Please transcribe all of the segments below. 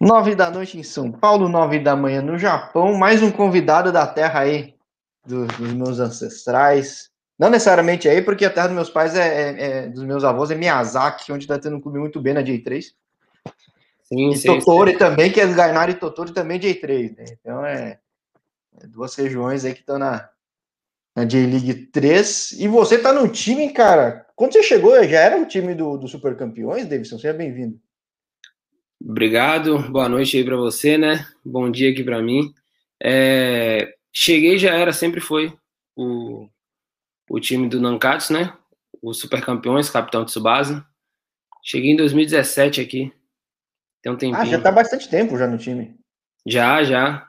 Nove da noite em São Paulo, nove da manhã no Japão. Mais um convidado da terra aí, do, dos meus ancestrais. Não necessariamente aí, porque a terra dos meus pais é, é, é dos meus avós é Miyazaki, onde está tendo um clube muito bem na J3. Sim, e sim, Totori sim. também, que é Gainari e Totori também J3, né? Então é, é duas regiões aí que estão na, na J-League 3. E você tá no time, cara. Quando você chegou, já era o time do, do Super Campeões, Davidson? Seja bem-vindo. Obrigado, boa noite aí para você, né? Bom dia aqui para mim. É, cheguei já era, sempre foi o, o time do Nankatsu, né? Os super campeões, capitão Tsubasa. Cheguei em 2017 aqui. Tem um tempinho. Ah, já tá bastante tempo já no time. Já, já.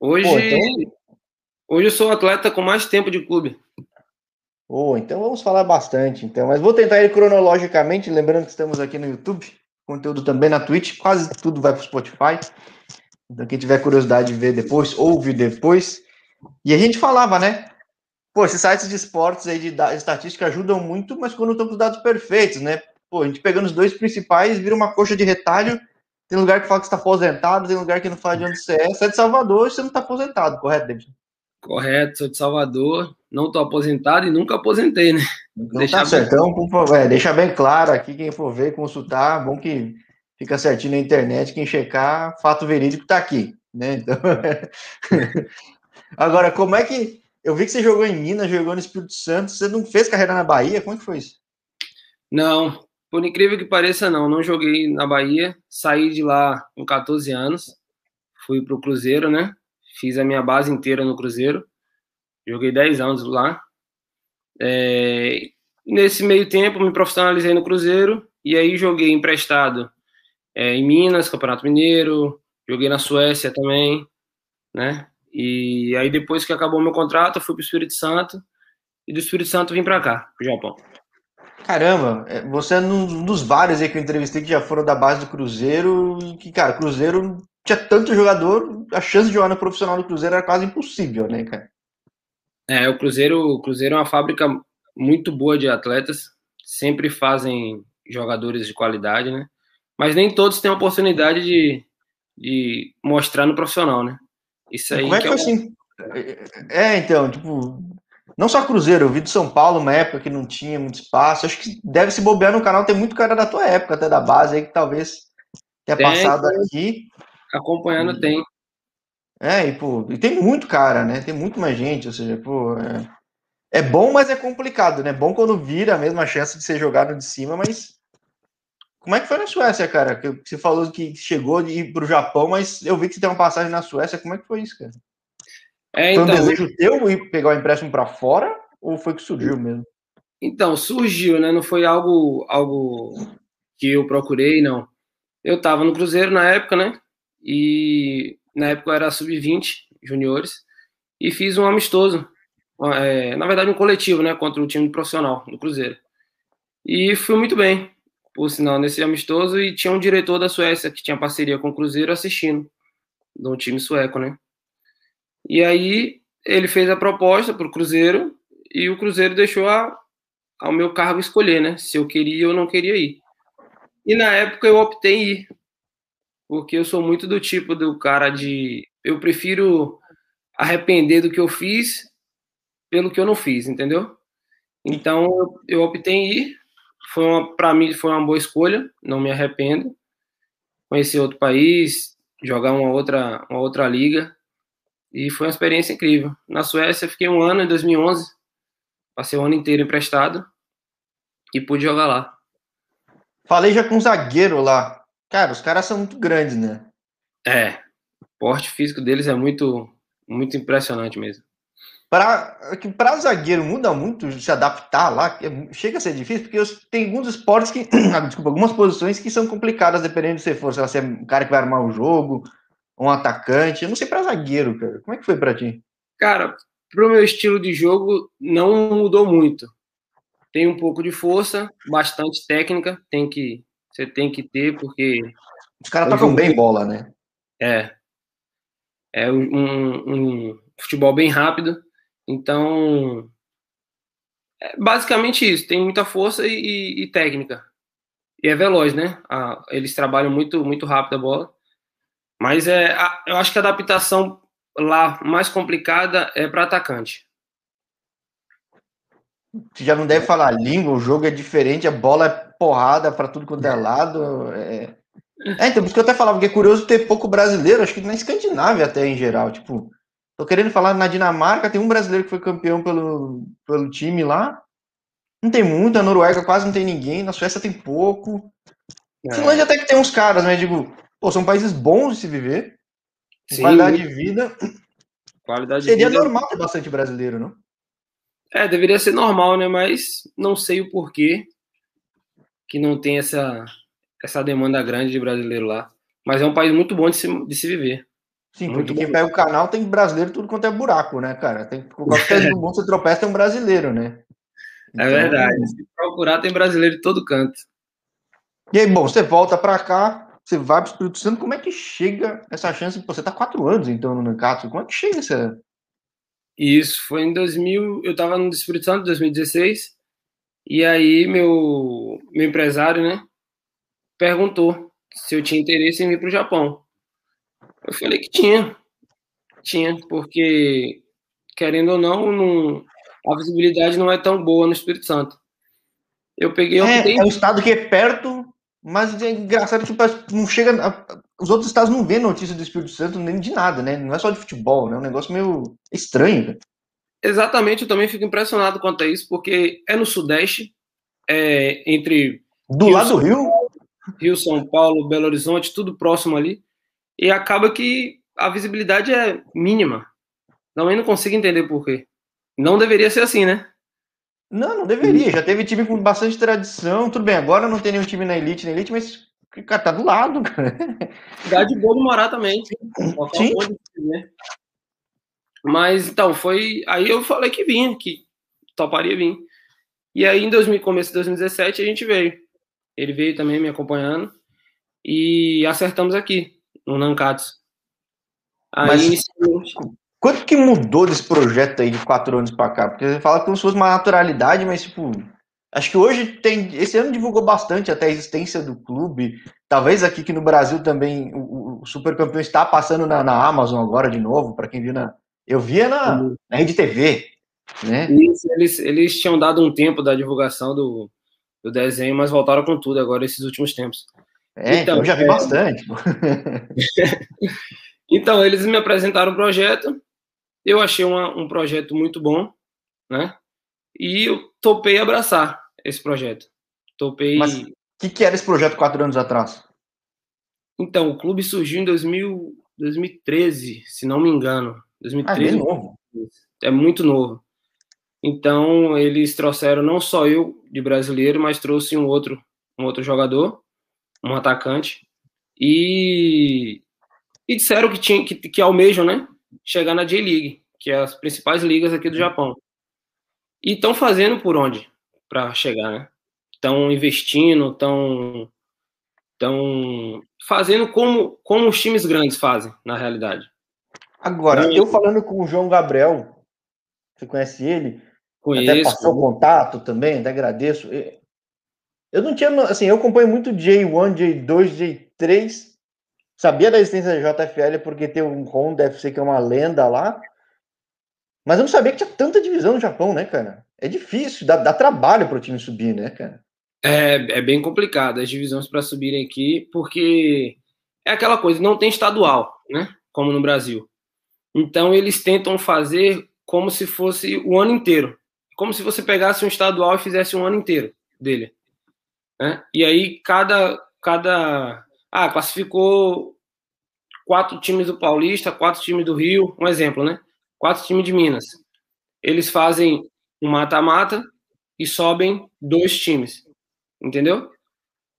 Hoje, Pô, então... hoje eu sou o atleta com mais tempo de clube. Oh, então vamos falar bastante, então. Mas vou tentar ir cronologicamente, lembrando que estamos aqui no YouTube conteúdo também na Twitch, quase tudo vai para o Spotify. Então, quem tiver curiosidade de ver depois, ouve depois. E a gente falava, né? Pô, esses sites de esportes aí de estatística ajudam muito, mas quando estão com os dados perfeitos, né? Pô, a gente pegando os dois principais, vira uma coxa de retalho. Tem lugar que fala que está aposentado, tem lugar que não fala de onde você é. Você é de Salvador, você não está aposentado, correto, David? Correto, sou de Salvador, não estou aposentado e nunca aposentei, né? Então deixa tá certo. Então, por favor, é, deixa bem claro aqui, quem for ver, consultar, bom que fica certinho na internet, quem checar, fato verídico está aqui, né? Então, Agora, como é que. Eu vi que você jogou em Minas, jogou no Espírito Santo, você não fez carreira na Bahia? Como é que foi isso? Não, por incrível que pareça, não. Não joguei na Bahia, saí de lá com 14 anos, fui para o Cruzeiro, né? Fiz a minha base inteira no Cruzeiro. Joguei 10 anos lá. É, nesse meio tempo, me profissionalizei no Cruzeiro. E aí joguei emprestado é, em Minas, Campeonato Mineiro. Joguei na Suécia também, né? E aí depois que acabou meu contrato, eu fui para o Espírito Santo. E do Espírito Santo vim para cá, pro Japão. Caramba, é, você é um dos vários aí que eu entrevistei que já foram da base do Cruzeiro e que, cara, Cruzeiro tinha tanto jogador, a chance de jogar no profissional do Cruzeiro era quase impossível, né, cara? É, o Cruzeiro, o Cruzeiro é uma fábrica muito boa de atletas, sempre fazem jogadores de qualidade, né? Mas nem todos têm a oportunidade de, de mostrar no profissional, né? Isso aí. Como é que, que é foi assim? É, então, tipo, não só Cruzeiro, eu vi de São Paulo uma época que não tinha muito espaço. Acho que deve se bobear no canal, tem muito cara da tua época, até da base aí, que talvez tenha tem, passado aqui. Acompanhando e, tem. É, e, pô, e tem muito cara, né? Tem muito mais gente, ou seja, pô, é, é bom, mas é complicado, né? Bom quando vira a mesma chance de ser jogado de cima, mas como é que foi na Suécia, cara? Que você falou que chegou de ir pro Japão, mas eu vi que você tem uma passagem na Suécia. Como é que foi isso, cara? É, então, foi um então, desejo teu ir pegar o empréstimo para fora ou foi que surgiu mesmo? Então, surgiu, né? Não foi algo, algo que eu procurei, não. Eu tava no Cruzeiro na época, né? E na época eu era sub-20, juniores, e fiz um amistoso, é, na verdade um coletivo, né, contra o time profissional do Cruzeiro. E fui muito bem, por sinal, nesse amistoso, e tinha um diretor da Suécia que tinha parceria com o Cruzeiro assistindo, do time sueco, né. E aí ele fez a proposta para o Cruzeiro, e o Cruzeiro deixou a, ao meu cargo escolher, né, se eu queria ou não queria ir. E na época eu optei em ir, porque eu sou muito do tipo do cara de. Eu prefiro arrepender do que eu fiz pelo que eu não fiz, entendeu? Então eu optei ir. Foi para mim foi uma boa escolha, não me arrependo. Conhecer outro país, jogar uma outra, uma outra liga e foi uma experiência incrível. Na Suécia fiquei um ano em 2011, passei o ano inteiro emprestado e pude jogar lá. Falei já com um zagueiro lá, Cara, os caras são muito grandes, né? É. O porte físico deles é muito, muito impressionante mesmo. Para zagueiro muda muito se adaptar lá, chega a ser difícil, porque tem alguns esportes que. Ah, desculpa, algumas posições que são complicadas dependendo de se for. Se você é um cara que vai armar o jogo, um atacante. Eu não sei para zagueiro, cara. Como é que foi para ti? Cara, pro meu estilo de jogo, não mudou muito. Tem um pouco de força, bastante técnica, tem que você tem que ter, porque. Os caras tocam bem bola, né? É. É um, um futebol bem rápido. Então. É basicamente isso. Tem muita força e, e técnica. E é veloz, né? Ah, eles trabalham muito, muito rápido a bola. Mas é, eu acho que a adaptação lá mais complicada é para atacante. Você já não deve falar língua, o jogo é diferente, a bola é porrada para tudo quanto é lado. É... é, então, por isso que eu até falava que é curioso ter pouco brasileiro, acho que na Escandinávia até em geral. Tipo, tô querendo falar na Dinamarca, tem um brasileiro que foi campeão pelo, pelo time lá. Não tem muito, na Noruega quase não tem ninguém, na Suécia tem pouco. É. Finlândia até que tem uns caras, mas digo, pô, são países bons de se viver. Sim, qualidade de vida. Qualidade Seria vida... normal ter bastante brasileiro, não? É, deveria ser normal, né? Mas não sei o porquê que não tem essa, essa demanda grande de brasileiro lá. Mas é um país muito bom de se, de se viver. Sim, muito porque quem pega o canal tem brasileiro tudo quanto é buraco, né, cara? Tem, qualquer do mundo você tropeça tem um brasileiro, né? É então, é verdade. Se procurar, tem brasileiro de todo canto. E aí, bom, você volta para cá, você vai para o Espírito Santo, como é que chega essa chance? Pô, você tá quatro anos, então, no Nancatsu, como é que chega essa... Isso, foi em 2000, eu estava no Espírito Santo, 2016, e aí meu, meu empresário, né, perguntou se eu tinha interesse em vir para o Japão. Eu falei que tinha, tinha, porque, querendo ou não, não a visibilidade não é tão boa no Espírito Santo. Eu peguei. É, é um estado que é perto, mas é engraçado que não chega. Os outros estados não vêem notícia do Espírito Santo nem de nada, né? Não é só de futebol, né? É um negócio meio estranho. Exatamente, eu também fico impressionado quanto a isso, porque é no Sudeste, é entre. Do Rio, lado do Rio? Rio, São Paulo, Belo Horizonte, tudo próximo ali. E acaba que a visibilidade é mínima. Também não consigo entender por quê. Não deveria ser assim, né? Não, não deveria. Já teve time com bastante tradição. Tudo bem, agora não tem nenhum time na elite, na elite, mas cara, tá do lado, cara. Dá de boa Morá também. Sim. Né? Mas então, foi. Aí eu falei que vinha, que toparia vir. E aí, em 2000, começo de 2017, a gente veio. Ele veio também me acompanhando. E acertamos aqui, no Nankatsu. Aí, Mas, inicialmente... Quanto que mudou desse projeto aí de quatro anos para cá? Porque você fala como se fosse uma naturalidade, mas tipo, acho que hoje tem. Esse ano divulgou bastante até a existência do clube. Talvez aqui que no Brasil também o, o Super Campeão está passando na, na Amazon agora de novo, para quem viu na. Eu via na, uhum. na Rede TV. Né? Isso, eles, eles tinham dado um tempo da divulgação do, do desenho, mas voltaram com tudo agora esses últimos tempos. É, então, eu já vi é... bastante. então, eles me apresentaram o projeto, eu achei uma, um projeto muito bom, né? E eu topei abraçar esse projeto. Topei. Mas o que, que, era esse projeto quatro anos atrás? Então, o clube surgiu em 2000, 2013, se não me engano. 2013. Ah, é novo. É muito novo. Então, eles trouxeram não só eu de brasileiro, mas trouxe um outro, um outro jogador, um atacante, e, e disseram que, tinha, que, que almejam, né? chegar na J-League, que é as principais ligas aqui do Japão. E estão fazendo por onde para chegar, né? Estão investindo, estão estão fazendo como, como os times grandes fazem, na realidade. Agora, eu falando com o João Gabriel, você conhece ele? Conheço. Até passou o contato também, até agradeço. Eu não tinha, assim, eu acompanho muito J1, J2, J3, Sabia da existência da JFL porque tem um Honda FC que é uma lenda lá. Mas eu não sabia que tinha tanta divisão no Japão, né, cara? É difícil, dá, dá trabalho para o time subir, né, cara? É, é bem complicado as divisões para subirem aqui, porque é aquela coisa, não tem estadual, né? Como no Brasil. Então eles tentam fazer como se fosse o ano inteiro. Como se você pegasse um estadual e fizesse um ano inteiro dele. Né? E aí cada, cada ah, classificou quatro times do Paulista, quatro times do Rio, um exemplo, né? Quatro times de Minas. Eles fazem um mata-mata e sobem dois times. Entendeu?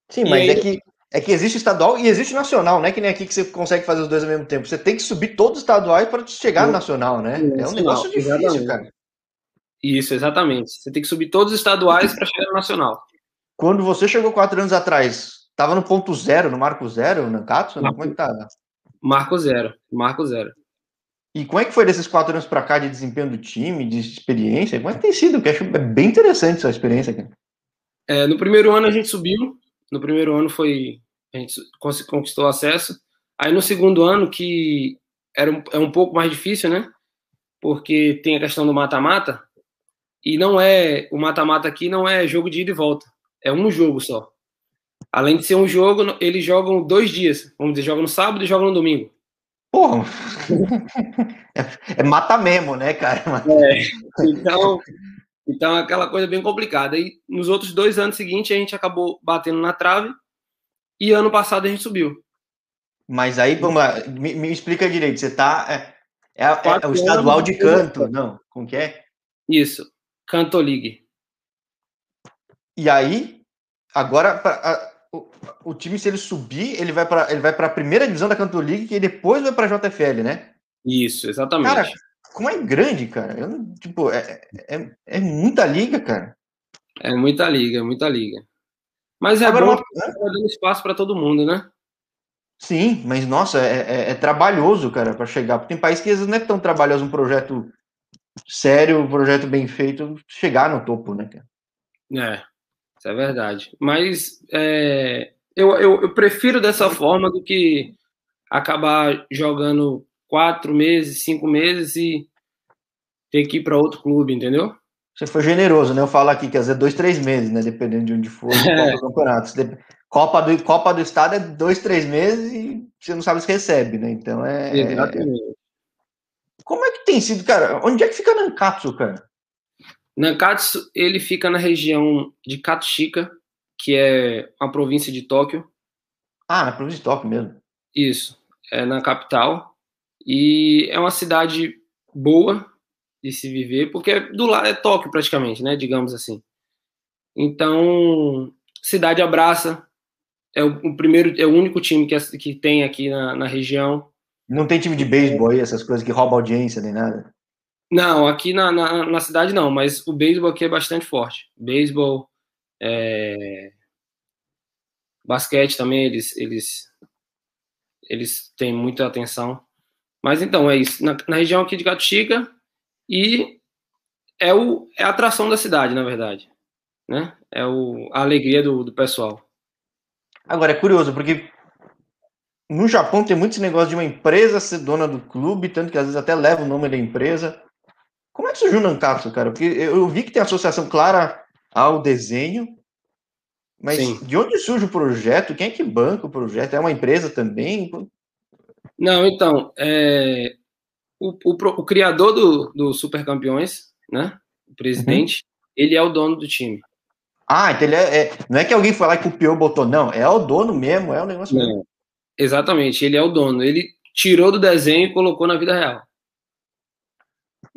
Sim, e mas aí... é que é que existe estadual e existe nacional, não é que nem aqui que você consegue fazer os dois ao mesmo tempo. Você tem que subir todos os estaduais para chegar no nacional, né? É um negócio difícil, exatamente. cara. Isso, exatamente. Você tem que subir todos os estaduais para chegar no nacional. Quando você chegou quatro anos atrás, Tava no ponto zero, no marco zero, no Katsu? Marco, como é que tá? Marco zero, marco zero. E como é que foi desses quatro anos para cá de desempenho do time, de experiência? Como é que tem sido? Que acho bem interessante essa experiência aqui. É, no primeiro ano a gente subiu. No primeiro ano foi a gente conquistou acesso. Aí no segundo ano, que era um, é um pouco mais difícil, né? Porque tem a questão do mata-mata, e não é. O mata-mata aqui não é jogo de ida e volta. É um jogo só. Além de ser um jogo, eles jogam dois dias. Vamos dizer, jogam no sábado e jogam no domingo. Porra! é, é mata mesmo, né, cara? É, então, então é aquela coisa bem complicada. E nos outros dois anos seguintes a gente acabou batendo na trave e ano passado a gente subiu. Mas aí, vamos lá, me, me explica direito. Você tá. É, é, é o estadual de canto, não? Como que é? Isso, Canto League. E aí, agora, pra, o, o, time, se ele subir, ele vai para ele vai para a primeira divisão da Canto League e depois vai para a JFL, né? Isso, exatamente. Cara, como é grande, cara? Eu, tipo, é, é, é muita liga, cara. É muita liga, muita liga. Mas é Agora, bom uma... dando espaço para todo mundo, né? Sim, mas nossa, é, é, é trabalhoso, cara, para chegar. Porque tem países que às vezes não é tão trabalhoso um projeto sério, um projeto bem feito, chegar no topo, né, cara? É, isso é verdade. Mas é, eu, eu, eu prefiro dessa forma do que acabar jogando quatro meses, cinco meses e ter que ir para outro clube, entendeu? Você foi generoso, né? Eu falo aqui que às vezes dois, três meses, né? Dependendo de onde for, é. campeonato. Copa do, Copa do Estado é dois, três meses e você não sabe se recebe, né? Então é. Exatamente. Como é que tem sido, cara? Onde é que fica Nankatsu, cara? Nankatsu, ele fica na região de Katsushika, que é uma província de Tóquio. Ah, na província de Tóquio mesmo. Isso, é na capital. E é uma cidade boa de se viver, porque do lado é Tóquio praticamente, né? Digamos assim. Então, cidade abraça, é o, o, primeiro, é o único time que, que tem aqui na, na região. Não tem time de beisebol aí, essas coisas que rouba audiência nem nada? Não, aqui na, na, na cidade não, mas o beisebol aqui é bastante forte. Beisebol, é... basquete também, eles, eles, eles têm muita atenção. Mas então, é isso. Na, na região aqui de Gato e é, o, é a atração da cidade, na verdade. Né? É o, a alegria do, do pessoal. Agora, é curioso, porque no Japão tem muito esse negócio de uma empresa ser dona do clube, tanto que às vezes até leva o nome da empresa. Como é que surgiu o Nankatsu, cara? Porque eu vi que tem associação clara ao desenho, mas Sim. de onde surge o projeto? Quem é que banca o projeto? É uma empresa também? Não, então, é... o, o, o, criador do, do Super Campeões, né? O presidente, uhum. ele é o dono do time. Ah, então ele é, é, não é que alguém foi lá e copiou o botão, não. É o dono mesmo, é o negócio não, mesmo. Exatamente, ele é o dono. Ele tirou do desenho e colocou na vida real.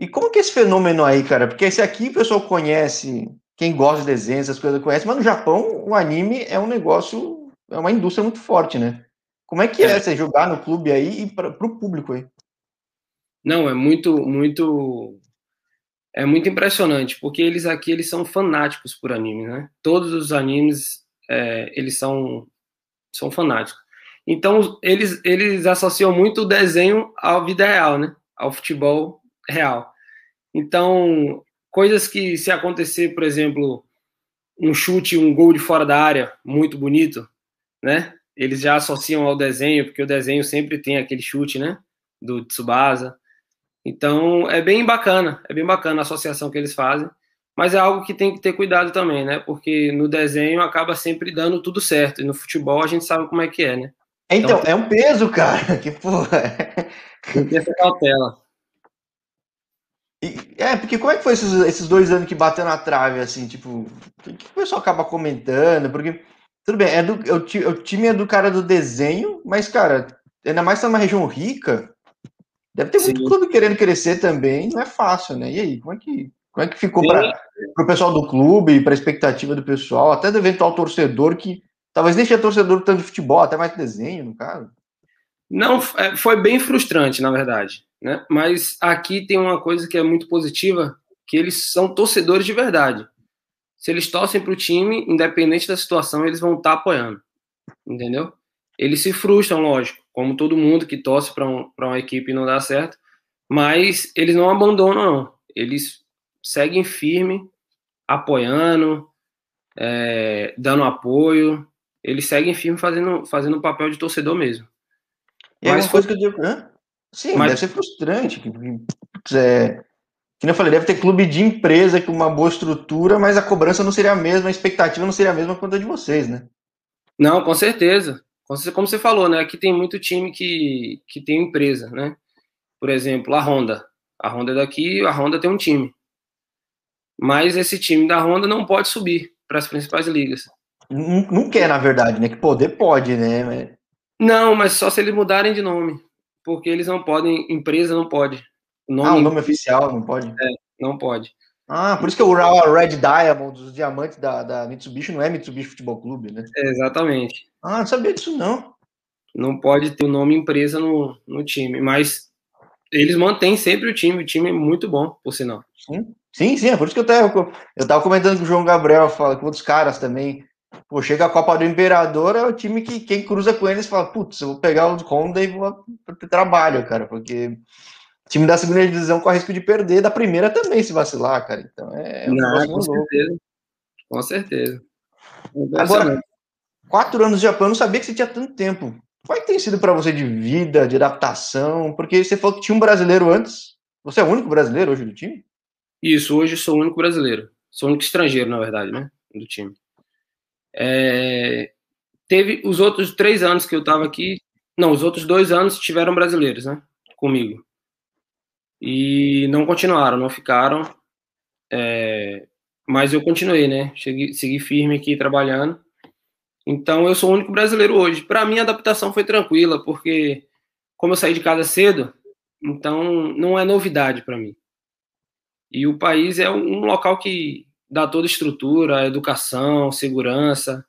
E como que é esse fenômeno aí, cara? Porque esse aqui o pessoal conhece, quem gosta de desenho, essas coisas conhece, mas no Japão o anime é um negócio, é uma indústria muito forte, né? Como é que é, é você jogar no clube aí e para o público aí? Não, é muito, muito é muito impressionante, porque eles aqui eles são fanáticos por anime, né? Todos os animes é, eles são são fanáticos. Então eles eles associam muito o desenho à vida real, né? Ao futebol real. Então coisas que se acontecer, por exemplo, um chute, um gol de fora da área muito bonito, né? Eles já associam ao desenho, porque o desenho sempre tem aquele chute, né? Do Tsubasa. Então é bem bacana, é bem bacana a associação que eles fazem, mas é algo que tem que ter cuidado também, né? Porque no desenho acaba sempre dando tudo certo, e no futebol a gente sabe como é que é, né? Então, então é um peso, cara, que porra. Tem que ter cautela. E, é, porque como é que foi esses, esses dois anos que bateu na trave, assim, tipo, o que o pessoal acaba comentando? Porque, tudo bem, é do, o, o time é do cara do desenho, mas, cara, ainda mais tá numa região rica, Deve ter Sim. muito clube querendo crescer também, não é fácil, né? E aí, como é que, como é que ficou para o pessoal do clube, para a expectativa do pessoal, até do eventual torcedor que talvez nem tinha torcedor tanto de futebol, até mais desenho, no caso? Não, é, foi bem frustrante, na verdade. Né? Mas aqui tem uma coisa que é muito positiva, que eles são torcedores de verdade. Se eles torcem para o time, independente da situação, eles vão estar tá apoiando. Entendeu? Eles se frustram, lógico como todo mundo que torce para um, uma equipe e não dá certo, mas eles não abandonam, não. Eles seguem firme, apoiando, é, dando apoio, eles seguem firme fazendo, fazendo o papel de torcedor mesmo. E é uma coisa que eu digo, Hã? sim, mas... deve ser frustrante. É, que eu falei, deve ter clube de empresa com uma boa estrutura, mas a cobrança não seria a mesma, a expectativa não seria a mesma quanto a de vocês, né? Não, com certeza. Como você falou, né? Aqui tem muito time que, que tem empresa, né? Por exemplo, a Honda. A Honda é daqui, a Honda tem um time. Mas esse time da Honda não pode subir para as principais ligas. Não, não, quer, na verdade, né? Que poder pode, né? Não, mas só se eles mudarem de nome. Porque eles não podem, empresa não pode. O nome, ah, o nome oficial não pode? É, não pode. Ah, por isso que o Red Diamond, os diamantes da, da Mitsubishi, não é Mitsubishi Futebol Clube, né? É, exatamente. Ah, não sabia disso, não. Não pode ter o nome empresa no, no time, mas eles mantêm sempre o time, o time é muito bom, por sinal. Sim, sim, sim é por isso que eu tava, eu tava comentando com o João Gabriel, fala com outros caras também. Pô, chega a Copa do Imperador, é o time que quem cruza com eles fala, putz, eu vou pegar o Honda e vou ter trabalho, cara, porque time da segunda divisão corre risco de perder, da primeira também, se vacilar, cara. Então é. Um Não, com certeza. Com certeza. Agora, quatro anos de Japão, eu não sabia que você tinha tanto tempo. Qual é que tem sido para você de vida, de adaptação? Porque você falou que tinha um brasileiro antes. Você é o único brasileiro hoje do time? Isso, hoje sou o único brasileiro. Sou o único estrangeiro, na verdade, né? Do time. É... Teve os outros três anos que eu estava aqui. Não, os outros dois anos tiveram brasileiros, né? Comigo e não continuaram, não ficaram. É, mas eu continuei, né? Cheguei, segui firme aqui trabalhando. Então eu sou o único brasileiro hoje. Para mim a adaptação foi tranquila, porque como eu saí de casa cedo, então não é novidade para mim. E o país é um local que dá toda estrutura, educação, segurança.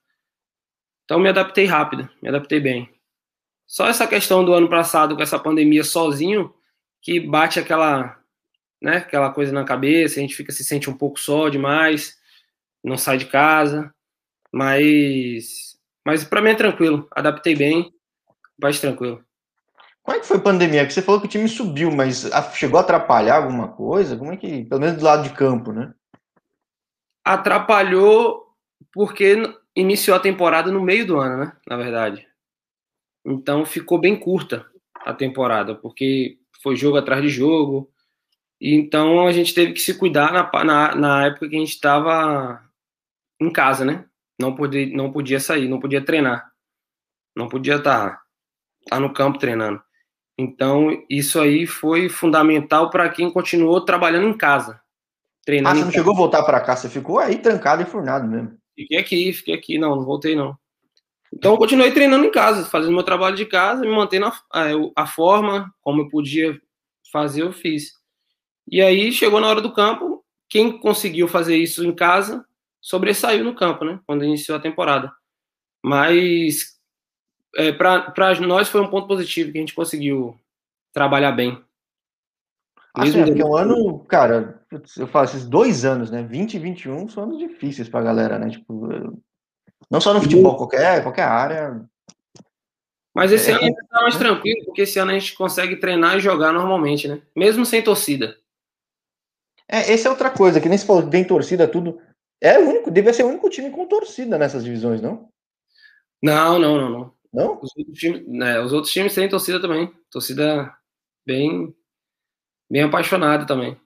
Então me adaptei rápido, me adaptei bem. Só essa questão do ano passado com essa pandemia sozinho, que bate aquela, né, aquela coisa na cabeça, a gente fica se sente um pouco só demais, não sai de casa, mas mas para mim é tranquilo, adaptei bem, mais tranquilo. Como é que foi a pandemia? Porque você falou que o time subiu, mas chegou a atrapalhar alguma coisa? Como é que, pelo menos do lado de campo, né? Atrapalhou porque iniciou a temporada no meio do ano, né? Na verdade. Então ficou bem curta a temporada, porque foi jogo atrás de jogo. E então a gente teve que se cuidar na, na, na época que a gente estava em casa, né? Não podia, não podia sair, não podia treinar. Não podia estar tá, tá no campo treinando. Então, isso aí foi fundamental para quem continuou trabalhando em casa. Treinando ah, você não chegou a voltar para cá, você ficou aí trancado e furnado mesmo. Fiquei aqui, fiquei aqui, não, não voltei não. Então, eu continuei treinando em casa, fazendo meu trabalho de casa, me mantendo a, a, a forma, como eu podia fazer, eu fiz. E aí, chegou na hora do campo, quem conseguiu fazer isso em casa sobressaiu no campo, né? Quando iniciou a temporada. Mas é, para nós foi um ponto positivo que a gente conseguiu trabalhar bem. Assim, é porque um ano, cara, eu falo, esses dois anos, né? 20 e 21 são anos difíceis pra galera, né? Tipo, não só no futebol, qualquer, qualquer área. Mas esse é, ano está mais tranquilo, porque esse ano a gente consegue treinar e jogar normalmente, né? Mesmo sem torcida. É, essa é outra coisa, que nem se falou, tem torcida, tudo. É o único, deve ser o único time com torcida nessas divisões, não? Não, não, não, não. Não? Os outros times, né, os outros times têm torcida também. Torcida bem, bem apaixonada também.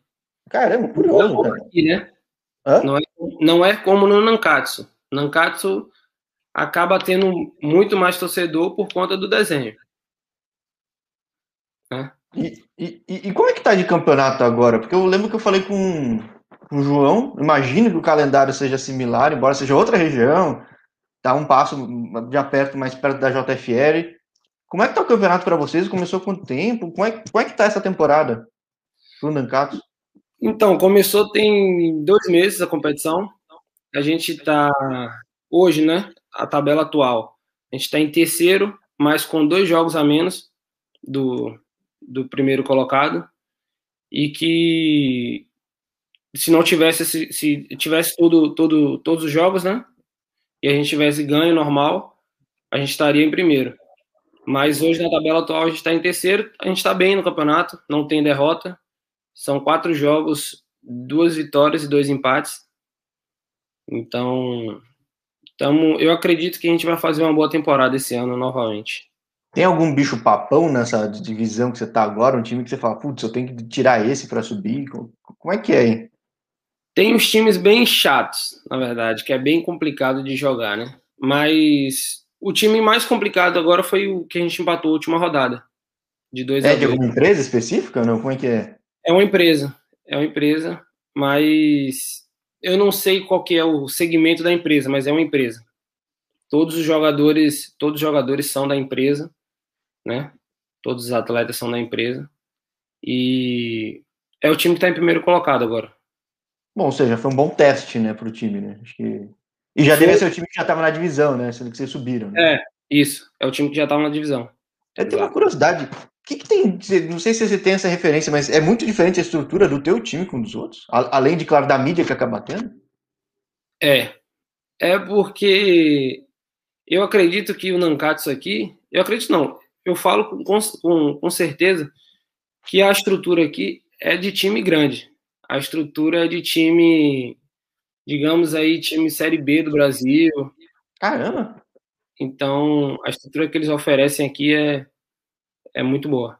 Caramba, curioso, não cara. Aqui, né? Não, é, não é como no Nankatsu. Nankatsu acaba tendo muito mais torcedor por conta do desenho. Né? E, e, e, como é que tá de campeonato agora? Porque eu lembro que eu falei com, com o João, imagino que o calendário seja similar, embora seja outra região, tá um passo já perto, mais perto da JFL. Como é que tá o campeonato para vocês? Começou com tempo? Como é, como é que tá essa temporada pro Nankatsu? Então, começou tem dois meses a competição. A gente está hoje, né? a tabela atual. A gente está em terceiro, mas com dois jogos a menos do, do primeiro colocado. E que se não tivesse, se, se tivesse tudo, tudo, todos os jogos, né? E a gente tivesse ganho normal, a gente estaria em primeiro. Mas hoje na tabela atual a gente está em terceiro, a gente está bem no campeonato, não tem derrota. São quatro jogos, duas vitórias e dois empates. Então Tamo, eu acredito que a gente vai fazer uma boa temporada esse ano novamente. Tem algum bicho papão nessa divisão que você tá agora? Um time que você fala, putz, eu tenho que tirar esse para subir? Como é que é aí? Tem uns times bem chatos, na verdade, que é bem complicado de jogar, né? Mas o time mais complicado agora foi o que a gente empatou a última rodada. De dois é de alguma empresa específica ou não? Como é que é? É uma empresa. É uma empresa, mas eu não sei qual que é o segmento da empresa, mas é uma empresa. Todos os jogadores, todos os jogadores são da empresa né? Todos os atletas são da empresa. E é o time que está em primeiro colocado agora. Bom, ou seja, foi um bom teste, né, para o time, né? Acho que... E já deve ser o time que já estava na divisão, né? Sendo que vocês subiram. Né? É, isso. É o time que já estava na divisão. Eu tenho uma curiosidade. O que, que, tem? Não sei se você tem essa referência, mas é muito diferente a estrutura do teu time com dos outros? Além de, claro, da mídia que acaba tendo? É. É porque eu acredito que o Nankatsu aqui. Eu acredito não eu falo com, com, com certeza que a estrutura aqui é de time grande. A estrutura é de time, digamos aí, time Série B do Brasil. Caramba! Então, a estrutura que eles oferecem aqui é, é muito boa.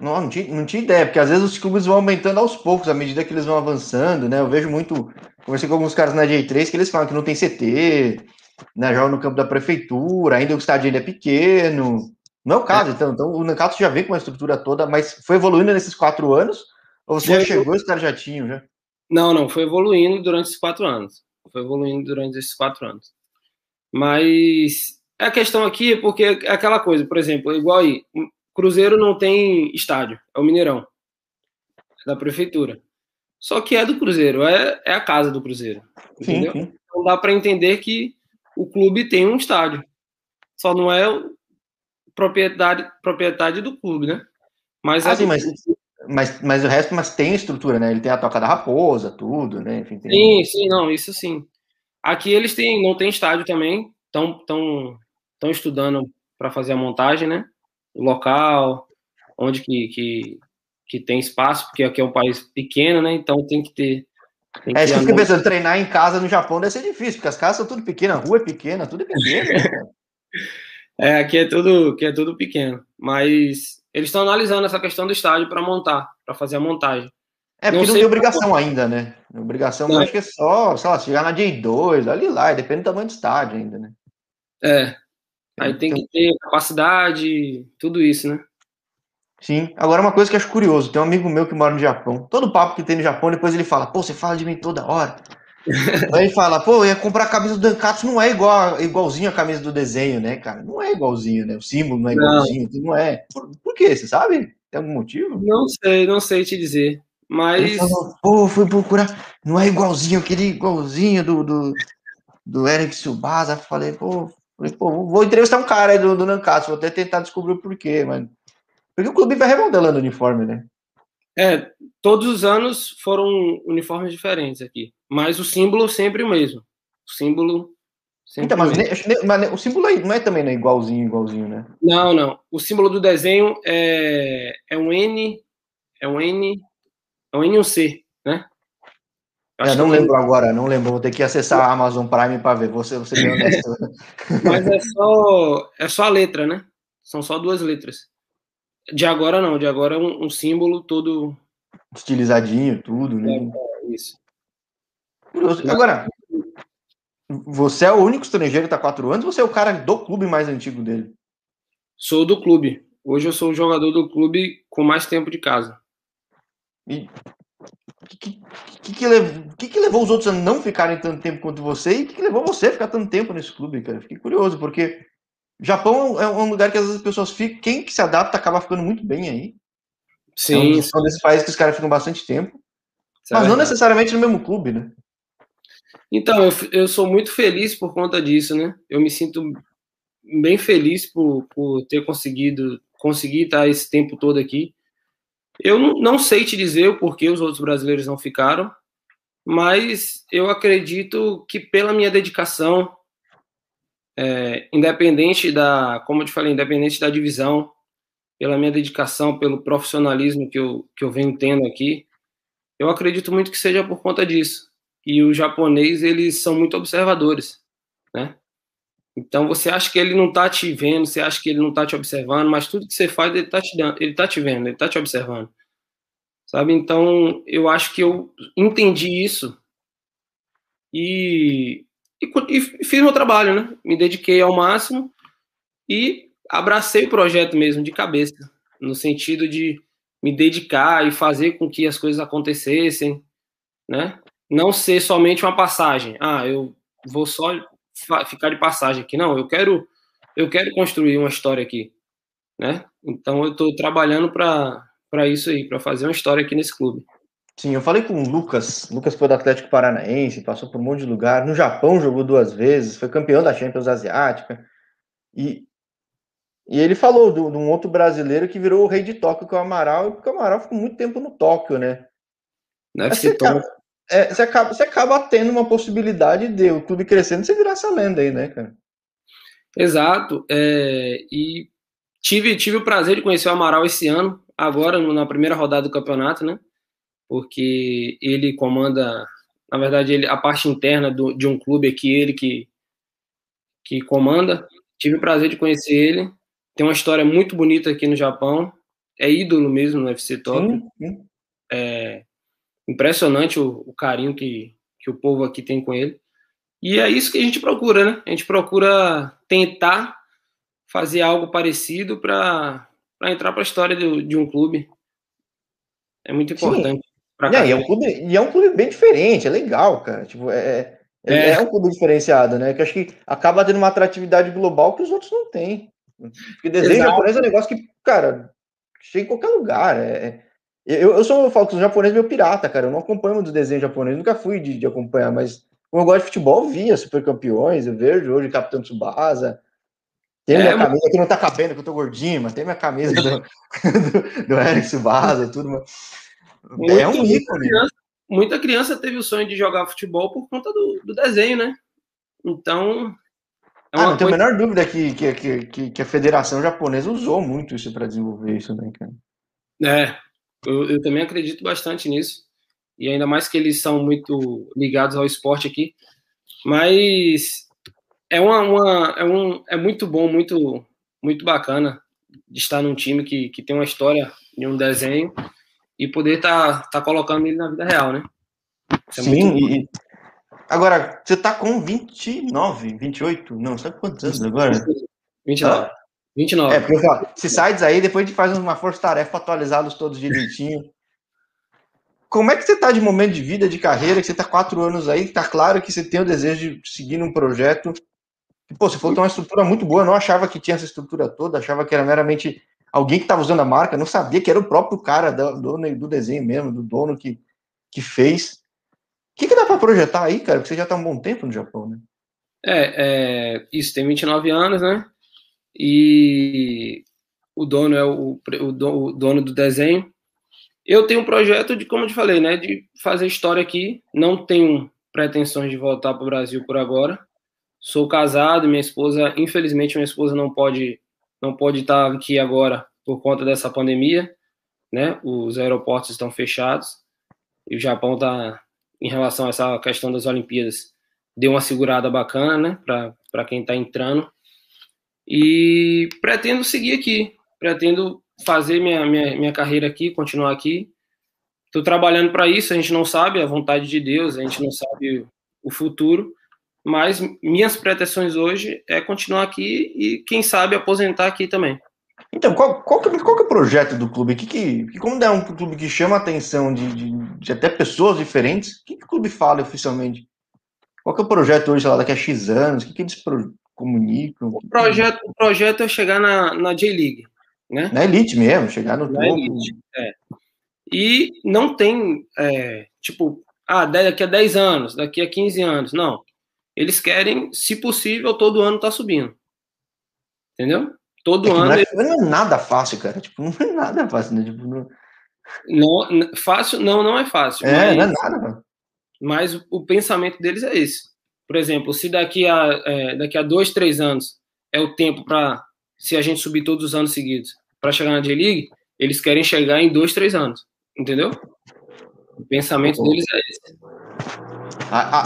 Não, não tinha, não tinha ideia, porque às vezes os clubes vão aumentando aos poucos, à medida que eles vão avançando, né? Eu vejo muito, conversei com alguns caras na J3 que eles falam que não tem CT, né, joga no campo da prefeitura, ainda o estádio ainda é pequeno. Não é o caso, é. então, então o Nancato já vem com a estrutura toda, mas foi evoluindo nesses quatro anos? Ou você já chegou e os caras já tinham já? Não, não, foi evoluindo durante esses quatro anos. Foi evoluindo durante esses quatro anos. Mas a questão aqui é porque é aquela coisa, por exemplo, igual aí, Cruzeiro não tem estádio, é o Mineirão, é da prefeitura. Só que é do Cruzeiro, é, é a casa do Cruzeiro. Entendeu? Sim, sim. Então dá para entender que o clube tem um estádio. Só não é propriedade, propriedade do clube, né? Mas, ah, sim, mas, mas, mas o resto mas tem estrutura, né? Ele tem a toca da raposa, tudo, né? Enfim, tem... Sim, sim, não, isso sim. Aqui eles têm, não tem estádio também, estão tão, tão estudando para fazer a montagem, né? O local, onde que, que, que tem espaço, porque aqui é um país pequeno, né? Então tem que ter é isso que eu fiquei pensando, treinar em casa no Japão deve ser difícil, porque as casas são tudo pequenas, a rua é pequena, tudo é pequeno. Né, é, aqui é tudo, aqui é tudo pequeno. Mas eles estão analisando essa questão do estádio para montar, para fazer a montagem. É, porque não, não tem obrigação como... ainda, né? Obrigação, não. acho que é só, sei lá, chegar na J2, ali lá, depende do tamanho do estádio ainda, né? É. Aí tem que ter capacidade, tudo isso, né? Sim. Agora, uma coisa que eu acho curioso: tem um amigo meu que mora no Japão. Todo papo que tem no Japão, depois ele fala, pô, você fala de mim toda hora. Aí ele fala, pô, eu ia comprar a camisa do Dankatsu, não é igual, igualzinho a camisa do desenho, né, cara? Não é igualzinho, né? O símbolo não é igualzinho, não, não é. Por, por quê? Você sabe? Tem algum motivo? Não sei, não sei te dizer. Mas. Falou, pô, fui procurar. Não é igualzinho, aquele igualzinho do, do, do Eric Subasa. Falei, pô, falei, pô, vou entrevistar um cara aí do, do vou até tentar descobrir o porquê, mas porque o clube vai remodelando o uniforme, né? É, todos os anos foram uniformes diferentes aqui, mas o símbolo sempre o mesmo. O símbolo sempre então, mas, o, mas o símbolo não é também né, igualzinho, igualzinho, né? Não, não. O símbolo do desenho é, é um N, é um N, é um N e um C, né? Eu não lembro agora, não lembro. Vou ter que acessar a Amazon Prime para ver. Você, você bem honesto. mas é só, é só a letra, né? São só duas letras. De agora não, de agora é um, um símbolo todo. Estilizadinho, tudo, né? É, é isso. Agora, você é o único estrangeiro que está quatro anos ou você é o cara do clube mais antigo dele? Sou do clube. Hoje eu sou o jogador do clube com mais tempo de casa. E o que, que, que, levou, que, que levou os outros a não ficarem tanto tempo quanto você e o que, que levou você a ficar tanto tempo nesse clube, cara? Fiquei curioso, porque Japão é um lugar que às vezes as pessoas ficam. Quem que se adapta acaba ficando muito bem aí. Sim. São desses países que os caras ficam bastante tempo. Isso é mas é não necessariamente no mesmo clube, né? Então, eu, eu sou muito feliz por conta disso, né? Eu me sinto bem feliz por, por ter conseguido conseguir estar esse tempo todo aqui. Eu não, sei te dizer o porquê os outros brasileiros não ficaram, mas eu acredito que pela minha dedicação, é, independente da, como eu te falei, independente da divisão, pela minha dedicação, pelo profissionalismo que eu, que eu venho tendo aqui, eu acredito muito que seja por conta disso. E os japoneses, eles são muito observadores, né? Então você acha que ele não está te vendo, você acha que ele não está te observando, mas tudo que você faz ele está te dando, ele está te vendo, ele está te observando. Sabe? Então eu acho que eu entendi isso e, e, e fiz meu trabalho, né? Me dediquei ao máximo e abracei o projeto mesmo de cabeça, no sentido de me dedicar e fazer com que as coisas acontecessem, né? Não ser somente uma passagem. Ah, eu vou só ficar de passagem aqui. Não, eu quero eu quero construir uma história aqui, né? Então eu estou trabalhando para para isso aí, para fazer uma história aqui nesse clube. Sim, eu falei com o Lucas. Lucas foi do Atlético Paranaense, passou por um monte de lugar. No Japão jogou duas vezes, foi campeão da Champions Asiática. E, e ele falou de um outro brasileiro que virou o rei de Tóquio, que é o Amaral, porque o Amaral ficou muito tempo no Tóquio, né? Deve ser acaba, é, você, acaba, você acaba tendo uma possibilidade de o clube crescendo e você virar essa lenda aí, né, cara? Exato. É, e tive, tive o prazer de conhecer o Amaral esse ano, agora na primeira rodada do campeonato, né? Porque ele comanda, na verdade, ele, a parte interna do, de um clube aqui, ele que, que comanda. Tive o prazer de conhecer ele. Tem uma história muito bonita aqui no Japão. É ídolo mesmo no UFC Top. Sim, sim. É impressionante o, o carinho que, que o povo aqui tem com ele. E é isso que a gente procura, né? A gente procura tentar fazer algo parecido para entrar para a história de, de, um clube. É muito importante. É, e, é um clube, e é um clube bem diferente, é legal, cara. Tipo, é, é, é, é um clube diferenciado, né? Que acho que acaba tendo uma atratividade global que os outros não têm. Porque desenho Exato. japonês é um negócio que, cara, chega em qualquer lugar. É, é eu, eu sou, que os japoneses meu pirata, cara. Eu não acompanho muito desenho japonês, nunca fui de, de acompanhar, mas como eu gosto de futebol, eu via Super Campeões, eu vejo hoje Capitão Tsubasa. Tem é, minha camisa mas... que não tá cabendo, que eu tô gordinho, mas tem minha camisa do, do, do Eric Tsubasa e tudo. Mas... é um ícone. Criança, muita criança teve o sonho de jogar futebol por conta do, do desenho, né? Então. É ah, não tenho a menor dúvida que, que, que, que, a Federação Japonesa usou muito isso para desenvolver isso, né, cara? É, eu, eu, também acredito bastante nisso. E ainda mais que eles são muito ligados ao esporte aqui. Mas é, uma, uma, é, um, é muito bom, muito, muito bacana de estar num time que, que tem uma história e um desenho e poder estar tá, tá colocando ele na vida real, né? É Sim, e agora você tá com 29, 28? Não, sabe quantos anos agora? 29. Ah? 29. É, porque ó, se sites aí, depois a gente faz uma força-tarefa para atualizá-los todos direitinho. Como é que você tá de momento de vida, de carreira, que você tá quatro anos aí, tá claro que você tem o desejo de seguir um projeto. Pô, você falou que tem uma estrutura muito boa, eu não achava que tinha essa estrutura toda, achava que era meramente alguém que estava usando a marca, não sabia que era o próprio cara do, dono do desenho mesmo, do dono que, que fez. O que, que dá para projetar aí, cara? Porque você já está um bom tempo no Japão, né? É, é, isso, tem 29 anos, né? E o dono é o, o, dono do desenho. Eu tenho um projeto de, como eu te falei, né, de fazer história aqui. Não tenho pretensões de voltar para o Brasil por agora. Sou casado, minha esposa, infelizmente, minha esposa não pode não pode estar aqui agora por conta dessa pandemia, né? Os aeroportos estão fechados e o Japão está, em relação a essa questão das Olimpíadas, deu uma segurada bacana, né? Para quem está entrando. E pretendo seguir aqui, pretendo fazer minha, minha, minha carreira aqui, continuar aqui. Estou trabalhando para isso, a gente não sabe a vontade de Deus, a gente não sabe o futuro, mas minhas pretensões hoje é continuar aqui e, quem sabe, aposentar aqui também. Então, qual, qual, que, qual que é o projeto do clube? Que, que, como é um clube que chama a atenção de, de, de, até pessoas diferentes, o que, que o clube fala oficialmente? Qual que é o projeto hoje lá daqui a X anos? O que, que eles comunicam? O projeto, o projeto é chegar na, na J-League, né? Na Elite mesmo, chegar no na topo. Elite, é. E não tem, é, tipo, ah, daqui a 10 anos, daqui a 15 anos, não eles querem, se possível, todo ano tá subindo. Entendeu? Todo é ano. Não é, não é, nada fácil, cara. Tipo, não é nada fácil, né? Tipo, não... não... fácil, não, não é fácil. É, mas, não é nada, mano. Mas o, o, pensamento deles é esse. Por exemplo, se daqui a, é, daqui a dois, três anos é o tempo para, se a gente subir todos os anos seguidos, para chegar na J-League, eles querem chegar em dois, três anos. Entendeu? O pensamento deles é esse.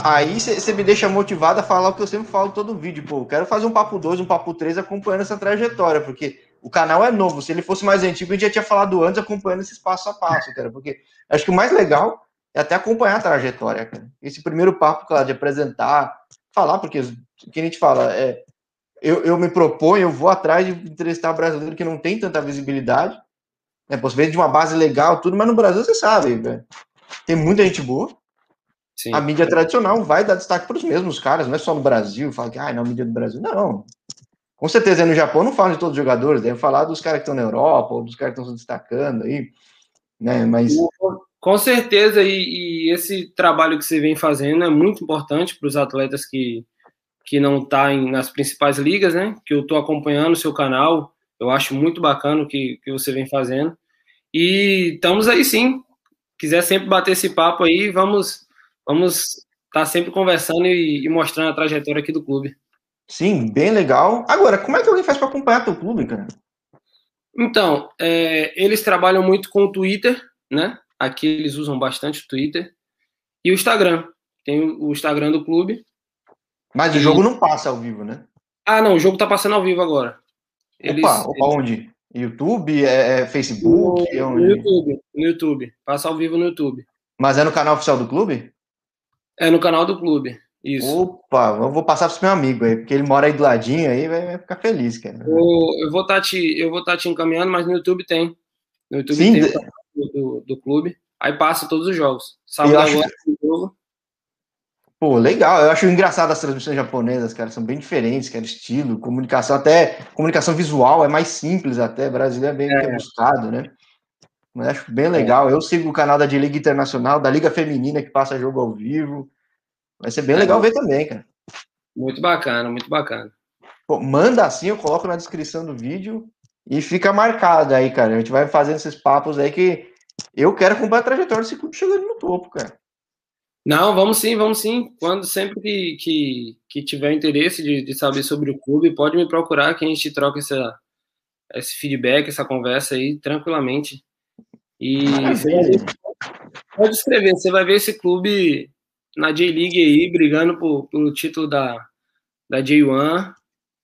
Aí você me deixa motivado a falar o que eu sempre falo todo vídeo. Pô, eu quero fazer um papo 2, um papo 3 acompanhando essa trajetória, porque o canal é novo. Se ele fosse mais antigo, a gente já tinha falado antes acompanhando esse passo a passo, cara. Porque acho que o mais legal é até acompanhar a trajetória, cara. Esse primeiro papo, claro, de apresentar, falar, porque o que a gente fala é. Eu, eu me proponho, eu vou atrás de entrevistar brasileiro que não tem tanta visibilidade, né? Possivelmente de uma base legal, tudo, mas no Brasil você sabe, velho. Tem muita gente boa. Sim. A mídia tradicional vai dar destaque para os mesmos caras, não é só no Brasil, fala que ah, não, a mídia do Brasil. Não. Com certeza no Japão não fala de todos os jogadores, deve falar dos caras que estão na Europa, ou dos caras que estão se destacando aí, né? Mas. Com certeza, e, e esse trabalho que você vem fazendo é muito importante para os atletas que, que não tá nas principais ligas, né? Que eu estou acompanhando o seu canal, eu acho muito bacana o que, que você vem fazendo. E estamos aí sim. Quiser sempre bater esse papo aí, vamos vamos estar tá sempre conversando e, e, mostrando a trajetória aqui do clube. Sim, bem legal. Agora, como é que alguém faz para acompanhar teu clube, cara? Então, é, eles trabalham muito com o Twitter, né? Aqui eles usam bastante o Twitter e o Instagram. Tem o Instagram do clube. Mas e... o jogo não passa ao vivo, né? Ah, não, o jogo tá passando ao vivo agora. Eles, opa, opa eles... onde? YouTube? É, é Facebook? No, é onde? no YouTube. No YouTube. Passa ao vivo no YouTube. Mas é no canal oficial do clube? É no canal do clube. Isso. Opa, eu vou passar pro meu amigo aí, porque ele mora aí do ladinho aí, vai, ficar feliz, cara. Eu, eu vou estar tá te, eu vou tá te encaminhando, mas no YouTube tem. No YouTube Sim, tem do, do, clube. Aí passa todos os jogos. Sábado agora acho... jogo. Pô, legal. Eu acho engraçado as transmissões japonesas, cara. São bem diferentes, cara. Estilo, comunicação, até comunicação visual é mais simples até. Brasileiro é bem é. buscado, né? Mas acho bem legal. Eu sigo o canal da D-Liga Internacional, da Liga Feminina, que passa jogo ao vivo. Vai ser bem legal ver também, cara. Muito bacana, muito bacana. Pô, manda assim, eu coloco na descrição do vídeo e fica marcado aí, cara. A gente vai fazendo esses papos aí que eu quero acompanhar a trajetória desse clube chegando no topo, cara. Não, vamos sim, vamos sim. Quando sempre que, que, que tiver interesse de, de saber sobre o clube, pode me procurar que a gente troca essa, esse feedback, essa conversa aí tranquilamente. E pode escrever, você vai ver esse clube na J-League aí, brigando por, pelo título da, da J1.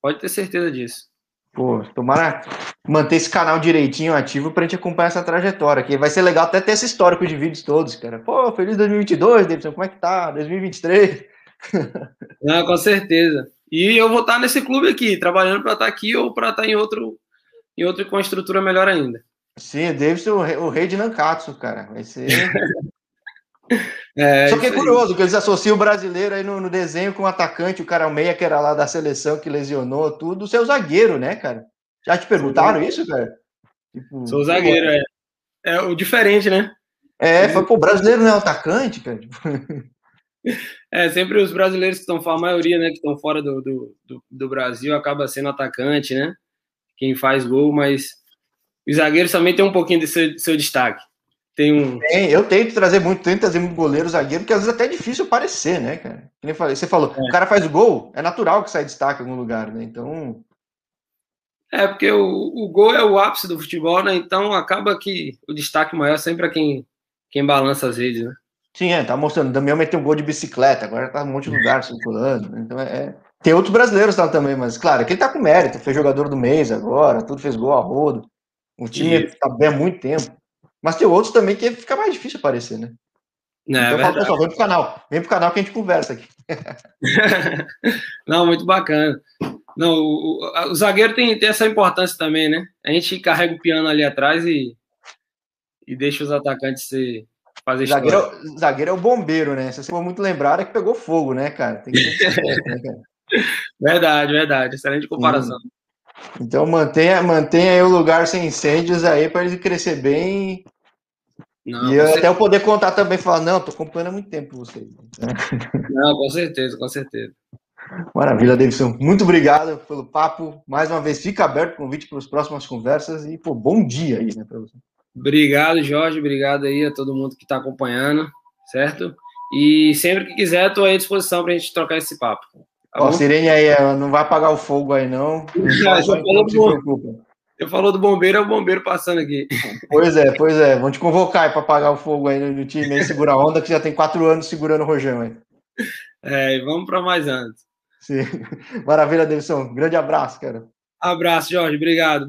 Pode ter certeza disso. Pô, tomara manter esse canal direitinho ativo pra gente acompanhar essa trajetória, que vai ser legal até ter esse histórico de vídeos todos, cara. Pô, feliz 2022, Davidson, como é que tá? 2023? Não, com certeza. E eu vou estar nesse clube aqui, trabalhando para estar aqui ou para estar em outro, em outro com estrutura melhor ainda. Sim, Davidson, o rei, o rei de Nankatsu, cara. Vai ser. É, Só que é curioso aí. que eles associam o brasileiro aí no, no, desenho com o atacante, o cara meia que era lá da seleção que lesionou tudo, o seu zagueiro, né, cara? Já te perguntaram Sou isso, cara? Tipo, Sou zagueiro, é. É o diferente, né? É, foi, pô, brasileiro não é atacante, cara? É, sempre os brasileiros que estão fora, a maioria, né, que estão fora do, do, do, do Brasil acaba sendo atacante, né? Quem faz gol, mas os zagueiros também tem um pouquinho de seu, de seu destaque. Tem um. Tem, eu tento trazer muito, tento trazer muito goleiro, zagueiro, porque às vezes é até é difícil aparecer, né, cara? Como falei, você falou, é. o cara faz o gol, é natural que sai destaque em algum lugar, né? Então. É, porque o, o gol é o ápice do futebol, né? Então acaba que o destaque maior é sempre é quem, quem balança as redes, né? Sim, é, tá mostrando. O Damião meteu um gol de bicicleta, agora tá um monte de lugar circulando. Né? Então é, é. Tem outros brasileiros lá também, mas claro, que ele tá com mérito, foi jogador do mês agora, tudo fez gol a rodo. O time está bem há muito tempo. Mas tem outros também que fica mais difícil aparecer, né? Não, é então, é falo, pessoal, vem pro canal. Vem pro canal que a gente conversa aqui. Não, muito bacana. Não, o, o, o, zagueiro tem, tem essa importância também, né? A gente carrega o piano ali atrás e, e deixa os atacantes se, fazer zagueiro, é zagueiro é o bombeiro, né? Se você for muito lembrar, é que pegou fogo, né, cara? Tem que ter né, cara? Verdade, verdade. Excelente comparação. Hum. Então mantenha, mantenha o lugar sem incêndios aí para ele crescer bem. Não, e eu até eu poder contar também, falar, não, tô acompanhando há muito tempo vocês. Não, com certeza, com certeza. Maravilha, Davidson. Muito obrigado pelo papo. Mais uma vez, fica aberto o convite para as próximas conversas e, pô, bom dia aí, né, para você. Obrigado, Jorge. Obrigado aí a todo mundo que está acompanhando, certo? E sempre que quiser, estou à disposição para a gente trocar esse papo. Tá Ó, Sirene aí, ela não vai apagar o fogo aí, não. Já, já falou eu falou do bombeiro, é o bombeiro passando aqui. Pois é, pois é. Vão te convocar para apagar o fogo aí no time aí, segurar a onda, que já tem quatro anos segurando o rojão aí. É, vamos para mais antes. Sim. Maravilha, Davidson. Grande abraço, cara. Abraço, Jorge. Obrigado.